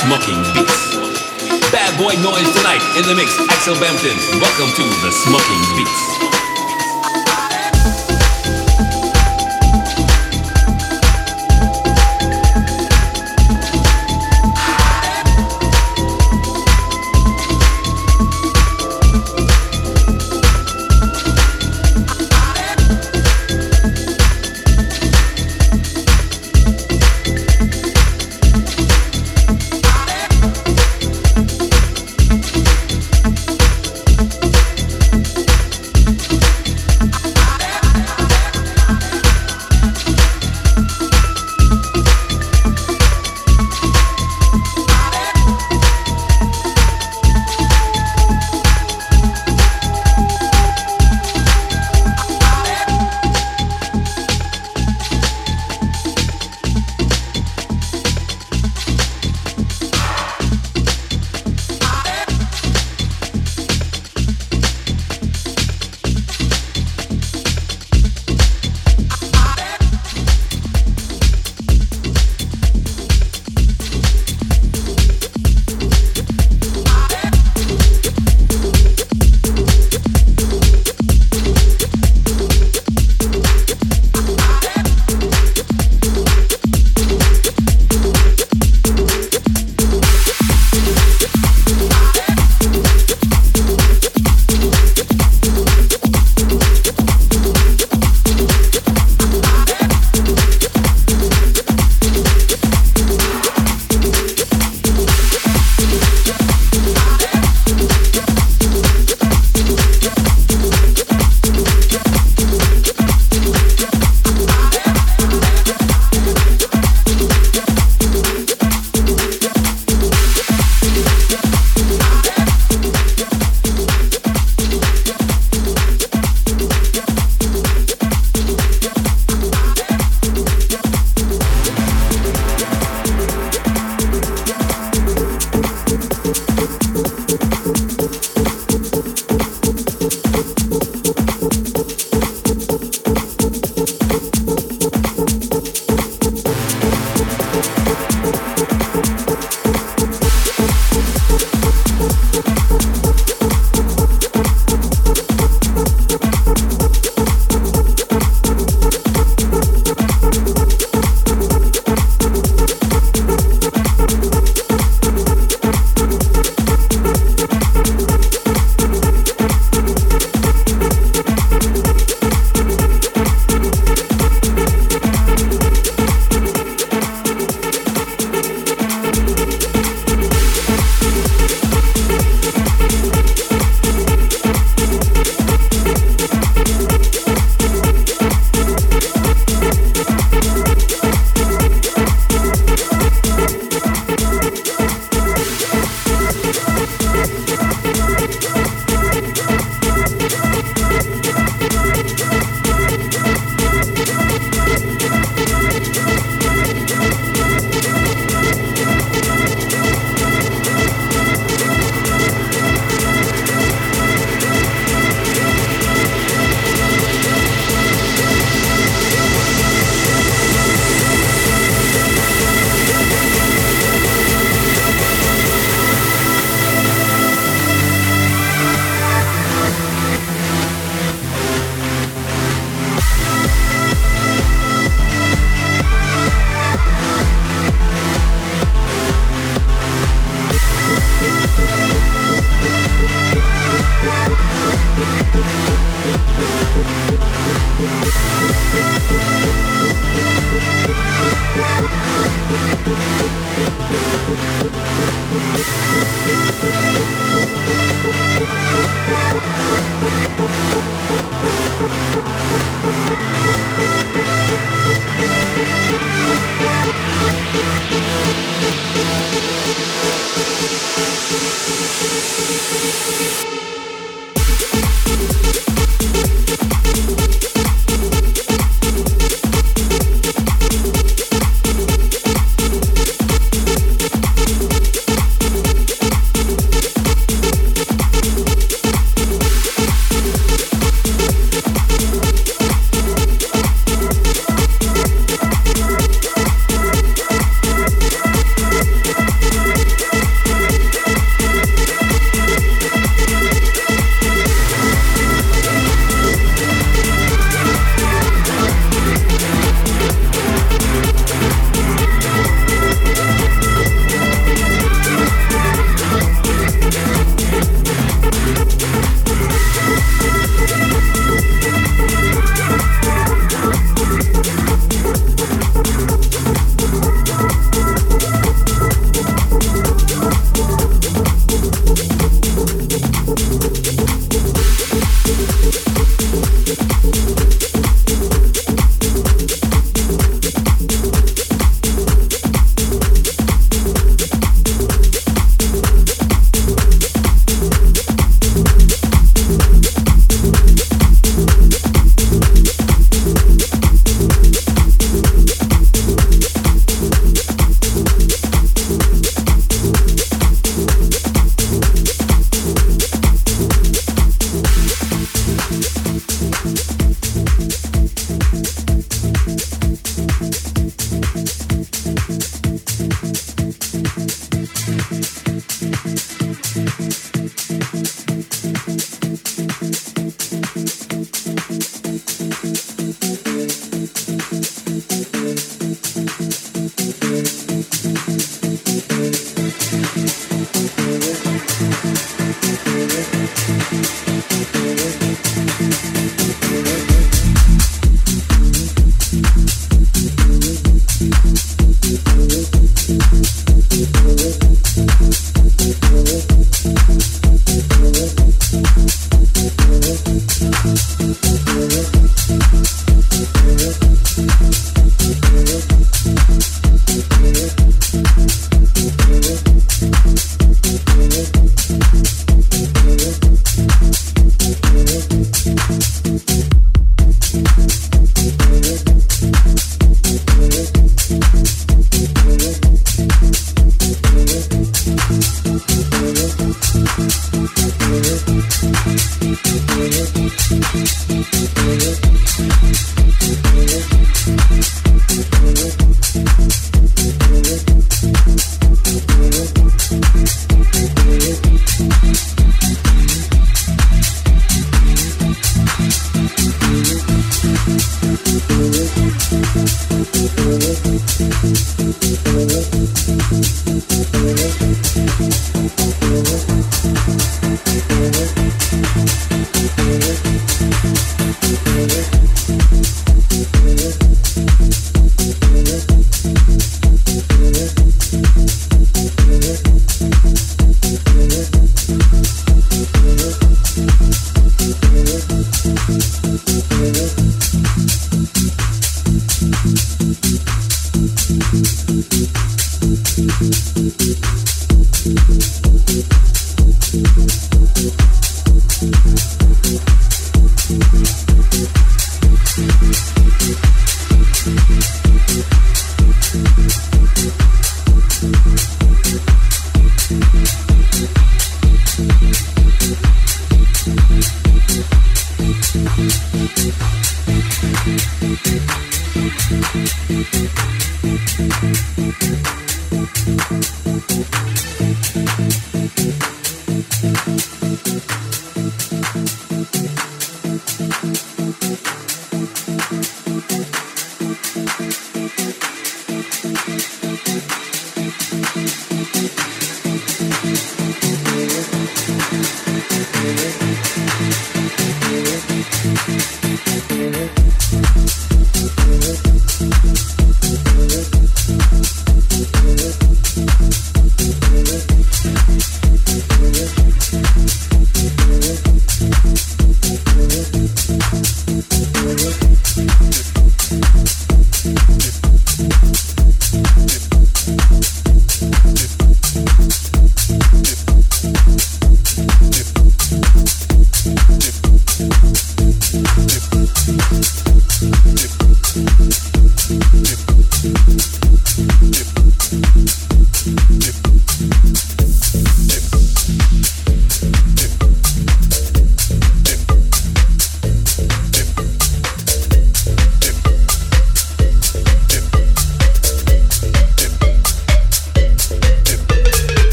Smoking Beats. Bad boy noise tonight in the mix. Axel Bampton. Welcome to the Smoking Beats.